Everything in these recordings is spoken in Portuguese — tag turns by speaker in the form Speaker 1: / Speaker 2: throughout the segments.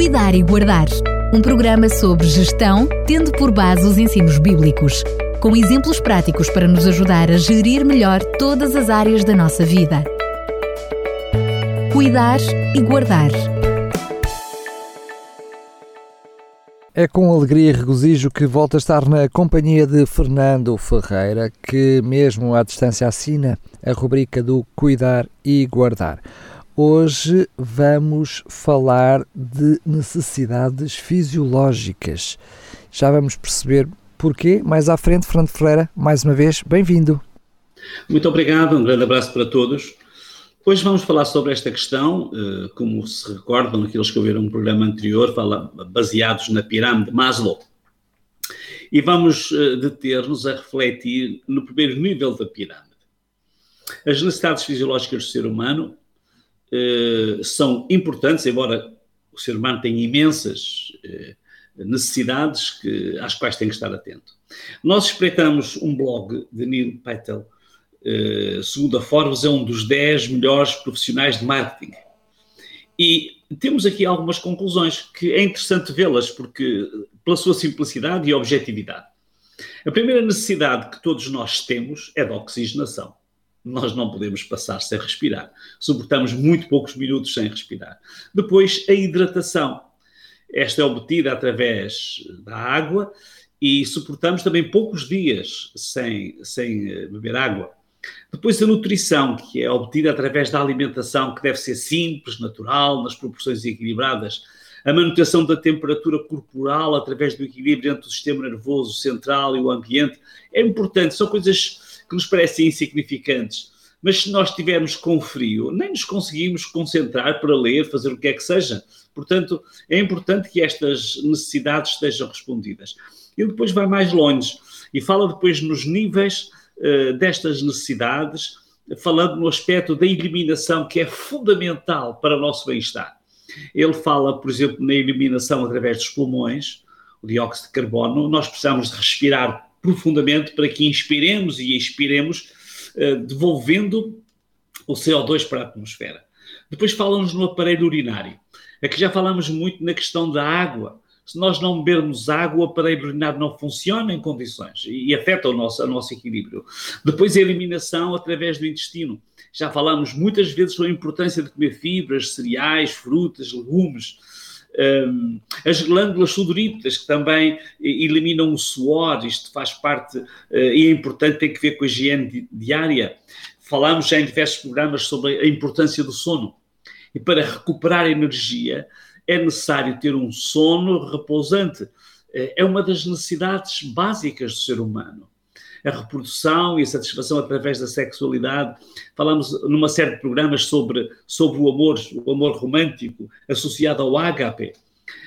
Speaker 1: Cuidar e Guardar. Um programa sobre gestão, tendo por base os ensinos bíblicos, com exemplos práticos para nos ajudar a gerir melhor todas as áreas da nossa vida. Cuidar e Guardar.
Speaker 2: É com alegria e regozijo que volto a estar na companhia de Fernando Ferreira, que, mesmo à distância, assina a rubrica do Cuidar e Guardar. Hoje vamos falar de necessidades fisiológicas. Já vamos perceber porquê. Mais à frente, Fernando Ferreira, mais uma vez, bem-vindo.
Speaker 3: Muito obrigado, um grande abraço para todos. Hoje vamos falar sobre esta questão, eh, como se recordam aqueles que ouviram um programa anterior, baseados na pirâmide Maslow. E vamos eh, deter-nos a refletir no primeiro nível da pirâmide. As necessidades fisiológicas do ser humano eh, são importantes, embora o ser humano tenha imensas eh, necessidades que, às quais tem que estar atento. Nós espreitamos um blog de Neil Patel, eh, segundo a Forbes, é um dos 10 melhores profissionais de marketing. E temos aqui algumas conclusões que é interessante vê-las, porque pela sua simplicidade e objetividade. A primeira necessidade que todos nós temos é da oxigenação nós não podemos passar sem respirar. Suportamos muito poucos minutos sem respirar. Depois, a hidratação. Esta é obtida através da água e suportamos também poucos dias sem, sem eh, beber água. Depois, a nutrição, que é obtida através da alimentação, que deve ser simples, natural, nas proporções equilibradas. A manutenção da temperatura corporal através do equilíbrio entre o sistema nervoso central e o ambiente é importante. São coisas que nos parecem insignificantes, mas se nós estivermos com frio, nem nos conseguimos concentrar para ler, fazer o que é que seja. Portanto, é importante que estas necessidades estejam respondidas. Ele depois vai mais longe e fala depois nos níveis uh, destas necessidades, falando no aspecto da eliminação, que é fundamental para o nosso bem-estar. Ele fala, por exemplo, na eliminação através dos pulmões, o dióxido de carbono, nós precisamos de respirar profundamente para que inspiremos e expiremos, uh, devolvendo o CO2 para a atmosfera. Depois falamos no aparelho urinário. Aqui já falamos muito na questão da água. Se nós não bebermos água, o aparelho urinário não funciona em condições e afeta o nosso, o nosso equilíbrio. Depois a eliminação através do intestino. Já falamos muitas vezes sobre a importância de comer fibras, cereais, frutas, legumes, um, as glândulas sudoríparas, que também eliminam o suor, isto faz parte uh, e é importante, tem que ver com a higiene diária. Falamos já em diversos programas sobre a importância do sono. E para recuperar energia é necessário ter um sono repousante. Eh, é uma das necessidades básicas do ser humano a reprodução e a satisfação através da sexualidade. Falamos numa série de programas sobre, sobre o amor, o amor romântico associado ao ágape.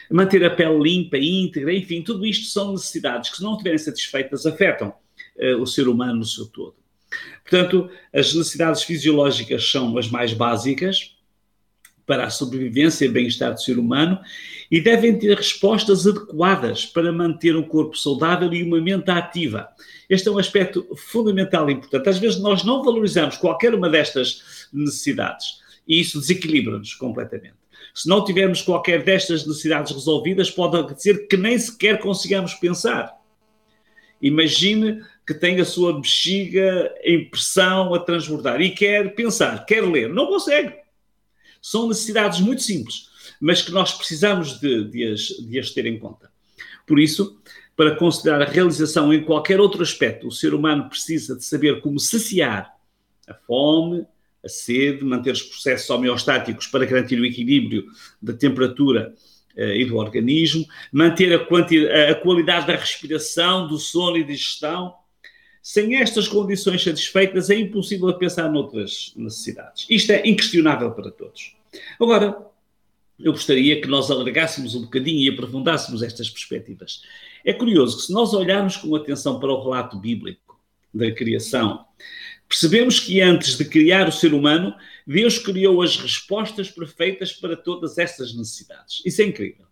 Speaker 3: Manter a pele limpa, íntegra, enfim, tudo isto são necessidades que, se não estiverem satisfeitas, afetam uh, o ser humano no seu todo. Portanto, as necessidades fisiológicas são as mais básicas para a sobrevivência e bem-estar do ser humano e devem ter respostas adequadas para manter um corpo saudável e uma mente ativa. Este é um aspecto fundamental e importante. Às vezes nós não valorizamos qualquer uma destas necessidades e isso desequilibra-nos completamente. Se não tivermos qualquer destas necessidades resolvidas, pode acontecer que nem sequer consigamos pensar. Imagine que tem a sua bexiga em pressão a transbordar e quer pensar, quer ler, não consegue. São necessidades muito simples, mas que nós precisamos de, de, as, de as ter em conta. Por isso, para considerar a realização em qualquer outro aspecto, o ser humano precisa de saber como saciar a fome, a sede, manter os processos homeostáticos para garantir o equilíbrio da temperatura uh, e do organismo, manter a, a qualidade da respiração, do sono e digestão. Sem estas condições satisfeitas, é impossível pensar noutras necessidades. Isto é inquestionável para todos. Agora, eu gostaria que nós alargássemos um bocadinho e aprofundássemos estas perspectivas. É curioso que se nós olharmos com atenção para o relato bíblico da criação, percebemos que antes de criar o ser humano, Deus criou as respostas perfeitas para todas essas necessidades. Isso é incrível.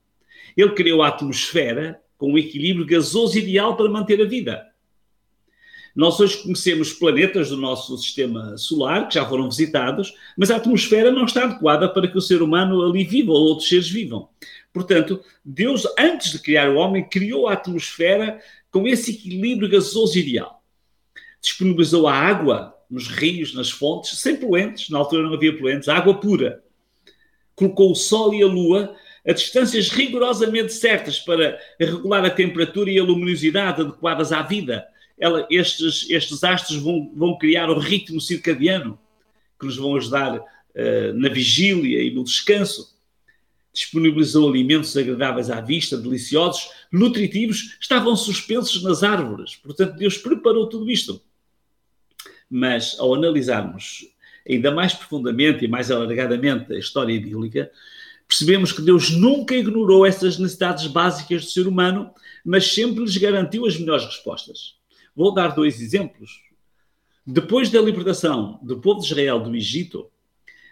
Speaker 3: Ele criou a atmosfera com o equilíbrio gasoso ideal para manter a vida. Nós hoje conhecemos planetas do nosso sistema solar que já foram visitados, mas a atmosfera não está adequada para que o ser humano ali viva ou outros seres vivam. Portanto, Deus, antes de criar o homem, criou a atmosfera com esse equilíbrio gasoso ideal. Disponibilizou a água nos rios, nas fontes, sem poluentes, na altura não havia poluentes, água pura. Colocou o sol e a lua a distâncias rigorosamente certas para regular a temperatura e a luminosidade adequadas à vida. Ela, estes, estes astros vão, vão criar o ritmo circadiano que nos vão ajudar uh, na vigília e no descanso. Disponibilizou alimentos agradáveis à vista, deliciosos, nutritivos, estavam suspensos nas árvores. Portanto, Deus preparou tudo isto. Mas, ao analisarmos ainda mais profundamente e mais alargadamente a história bíblica, percebemos que Deus nunca ignorou essas necessidades básicas do ser humano, mas sempre lhes garantiu as melhores respostas. Vou dar dois exemplos. Depois da libertação do povo de Israel do Egito,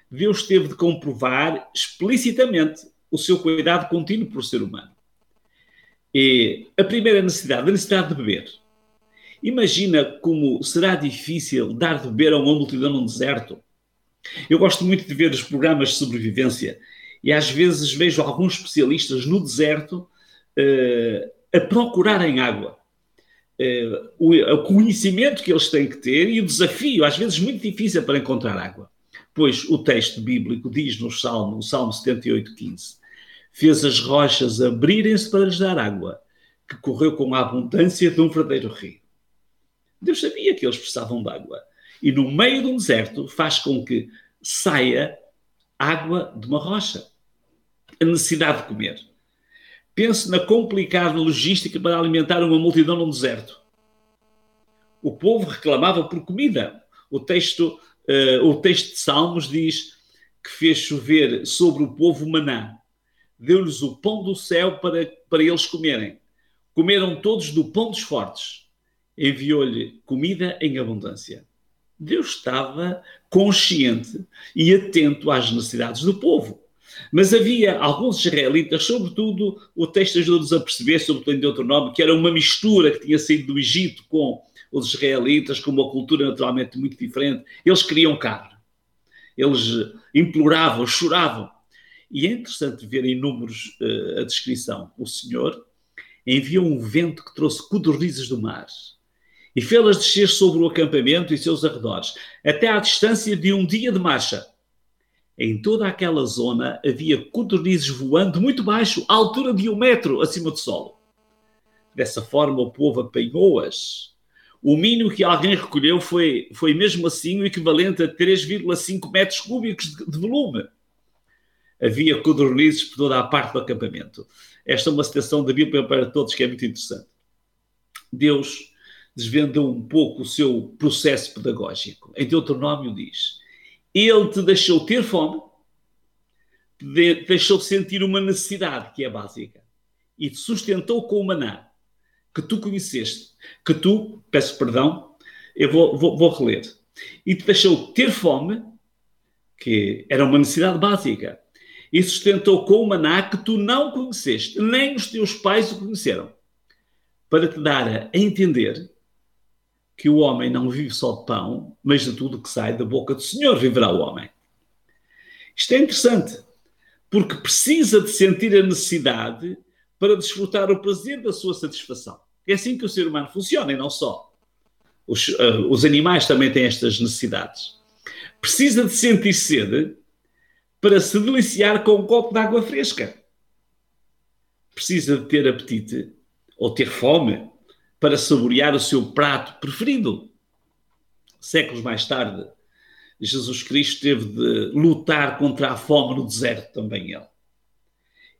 Speaker 3: Deus teve de comprovar explicitamente o seu cuidado contínuo por ser humano. E a primeira necessidade, a necessidade de beber. Imagina como será difícil dar de beber a uma multidão num deserto. Eu gosto muito de ver os programas de sobrevivência e às vezes vejo alguns especialistas no deserto uh, a procurarem água. Uh, o, o, conhecimento que eles têm que ter e o desafio, às vezes muito difícil para encontrar água. Pois o texto bíblico diz no Salmo, no Salmo 78, 15: Fez as rochas abrirem-se para lhes dar água, que correu com a abundância de um verdadeiro rio. Deus sabia que eles precisavam de água. E no meio de um deserto faz com que saia água de uma rocha. A necessidade de comer. Pense na complicada logística para alimentar uma multidão num deserto. O povo reclamava por comida. O texto, uh, o texto de Salmos diz que fez chover sobre o povo maná. Deu-lhes o pão do céu para, para eles comerem. Comeram todos do pão dos fortes. Enviou-lhe comida em abundância. Deus estava consciente e atento às necessidades do povo. Mas havia alguns israelitas, sobretudo o texto ajuda-nos a perceber, sobretudo em Deuteronômio, que era uma mistura que tinha saído do Egito com os israelitas, com uma cultura naturalmente muito diferente. Eles queriam carne. Eles imploravam, choravam. E é interessante ver em números uh, a descrição. O Senhor enviou um vento que trouxe codornizes do mar e fê-las descer sobre o acampamento e seus arredores, até à distância de um dia de marcha. Em toda aquela zona havia codornizes voando muito baixo, à altura de um metro acima do solo. Dessa forma, o povo apanhou-as. O mínimo que alguém recolheu foi, foi mesmo assim o equivalente a 3,5 metros cúbicos de, de volume. Havia codornizes por toda a parte do acampamento. Esta é uma citação da Bíblia para todos que é muito interessante. Deus desvendou um pouco o seu processo pedagógico. Em Deuteronômio diz: Ele te deixou ter fome, deixou sentir uma necessidade que é básica e te sustentou com o maná que tu conheceste, que tu, peço perdão, eu vou, vou, vou reler, e te deixou ter fome, que era uma necessidade básica, e sustentou com o maná que tu não conheceste, nem os teus pais o conheceram, para te dar a entender que o homem não vive só de pão, mas de tudo que sai da boca do Senhor viverá o homem. Isto é interessante, porque precisa de sentir a necessidade para desfrutar o prazer da sua satisfação. É assim que o ser humano funciona e não só. Os, uh, os animais também têm estas necessidades. Precisa de sentir sede para se deliciar com um copo de água fresca. Precisa de ter apetite ou ter fome para saborear o seu prato preferido. Séculos mais tarde, Jesus Cristo teve de lutar contra a fome no deserto também ele.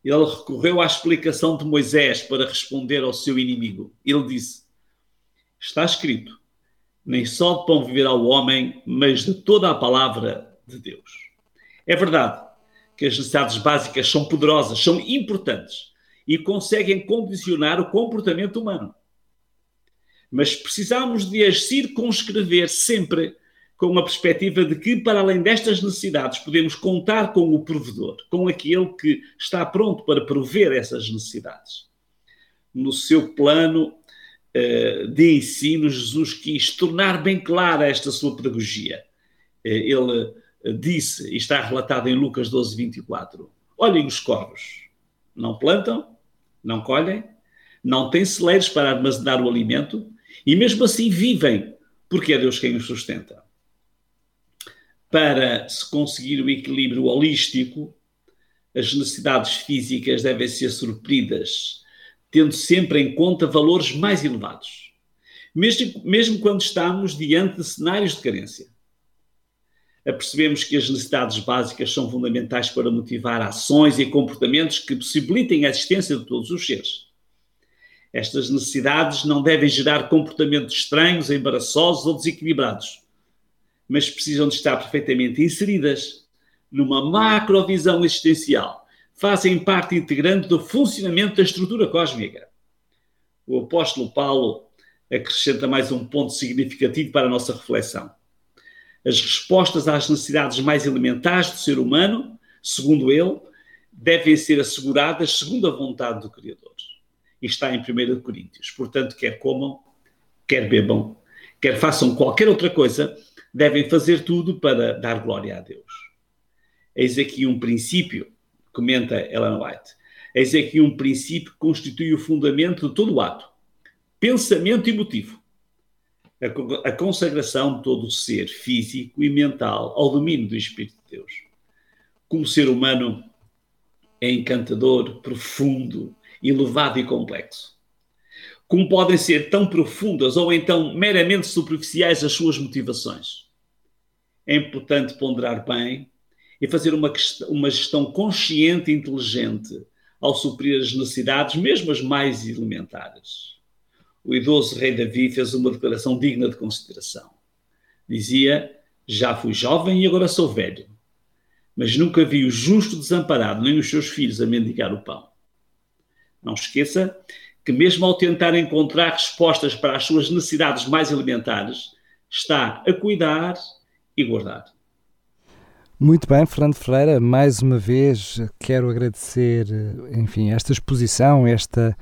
Speaker 3: Ele recorreu à explicação de Moisés para responder ao seu inimigo. Ele disse: Está escrito, nem só de pão viverá o homem, mas de toda a palavra de Deus. É verdade que as necessidades básicas são poderosas, são importantes e conseguem condicionar o comportamento humano mas precisamos de as circunscrever sempre com a perspectiva de que, para além destas necessidades, podemos contar com o provedor, com aquele que está pronto para prover essas necessidades. No seu plano uh, de ensino, Jesus quis tornar bem clara esta sua pedagogia. Uh, ele uh, disse, e está relatado em Lucas 12, 24: Olhem os corvos, não plantam, não colhem, não têm celeiros para armazenar o alimento e mesmo assim vivem, porque é Deus quem os sustenta. Para se conseguir o equilíbrio holístico, as necessidades físicas devem ser supridas, tendo sempre em conta valores mais elevados, mesmo, mesmo quando estamos diante de cenários de carência. Apercebemos que as necessidades básicas são fundamentais para motivar ações e comportamentos que possibilitem a existência de todos os seres. Estas necessidades não devem gerar comportamentos estranhos, embaraçosos ou desequilibrados, mas precisam de estar perfeitamente inseridas numa macrovisão existencial. Fazem parte integrante do funcionamento da estrutura cósmica. O apóstolo Paulo acrescenta mais um ponto significativo para a nossa reflexão. As respostas às necessidades mais elementares do ser humano, segundo ele, devem ser asseguradas segundo a vontade do Criador e está em 1 Coríntios. Portanto, quer comam, quer bebam, quer façam qualquer outra coisa, devem fazer tudo para dar glória a Deus. Eis aqui um princípio, comenta Ellen White, eis aqui um princípio que constitui o fundamento de todo o ato, pensamento e motivo. A consagração de todo o ser físico e mental ao domínio do Espírito de Deus. Como ser humano é encantador, profundo, elevado e complexo. Como podem ser tão profundas ou então meramente superficiais as suas motivações? É importante ponderar bem e fazer uma, uma gestão consciente e inteligente ao suprir as necessidades, mesmo as mais elementares. O idoso rei Davi fez uma declaração digna de consideração. Dizia: Já fui jovem e agora sou velho, mas nunca vi o justo desamparado, nem os seus filhos a mendigar o pão. Não esqueça que, mesmo ao tentar encontrar respostas para as suas necessidades mais elementares, está a cuidar e guardar.
Speaker 2: Muito bem, Fernando Ferreira, mais uma vez quero agradecer, enfim, esta exposição, esta,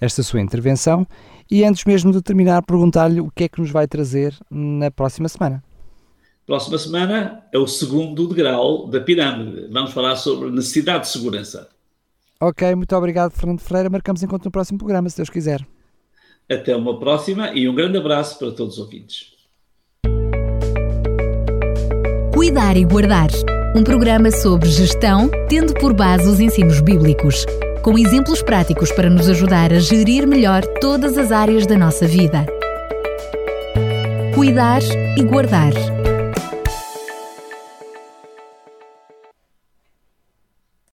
Speaker 2: esta sua intervenção e antes mesmo de terminar, perguntar-lhe o que é que nos vai trazer na próxima semana.
Speaker 3: Próxima semana é o segundo degrau da pirâmide. Vamos falar sobre necessidade de segurança.
Speaker 2: Ok, muito obrigado, Fernando Ferreira. Marcamos encontro no próximo programa, se Deus quiser.
Speaker 3: Até uma próxima e um grande abraço para todos os ouvintes.
Speaker 1: Cuidar e Guardar um programa sobre gestão, tendo por base os ensinos bíblicos, com exemplos práticos para nos ajudar a gerir melhor todas as áreas da nossa vida. Cuidar e Guardar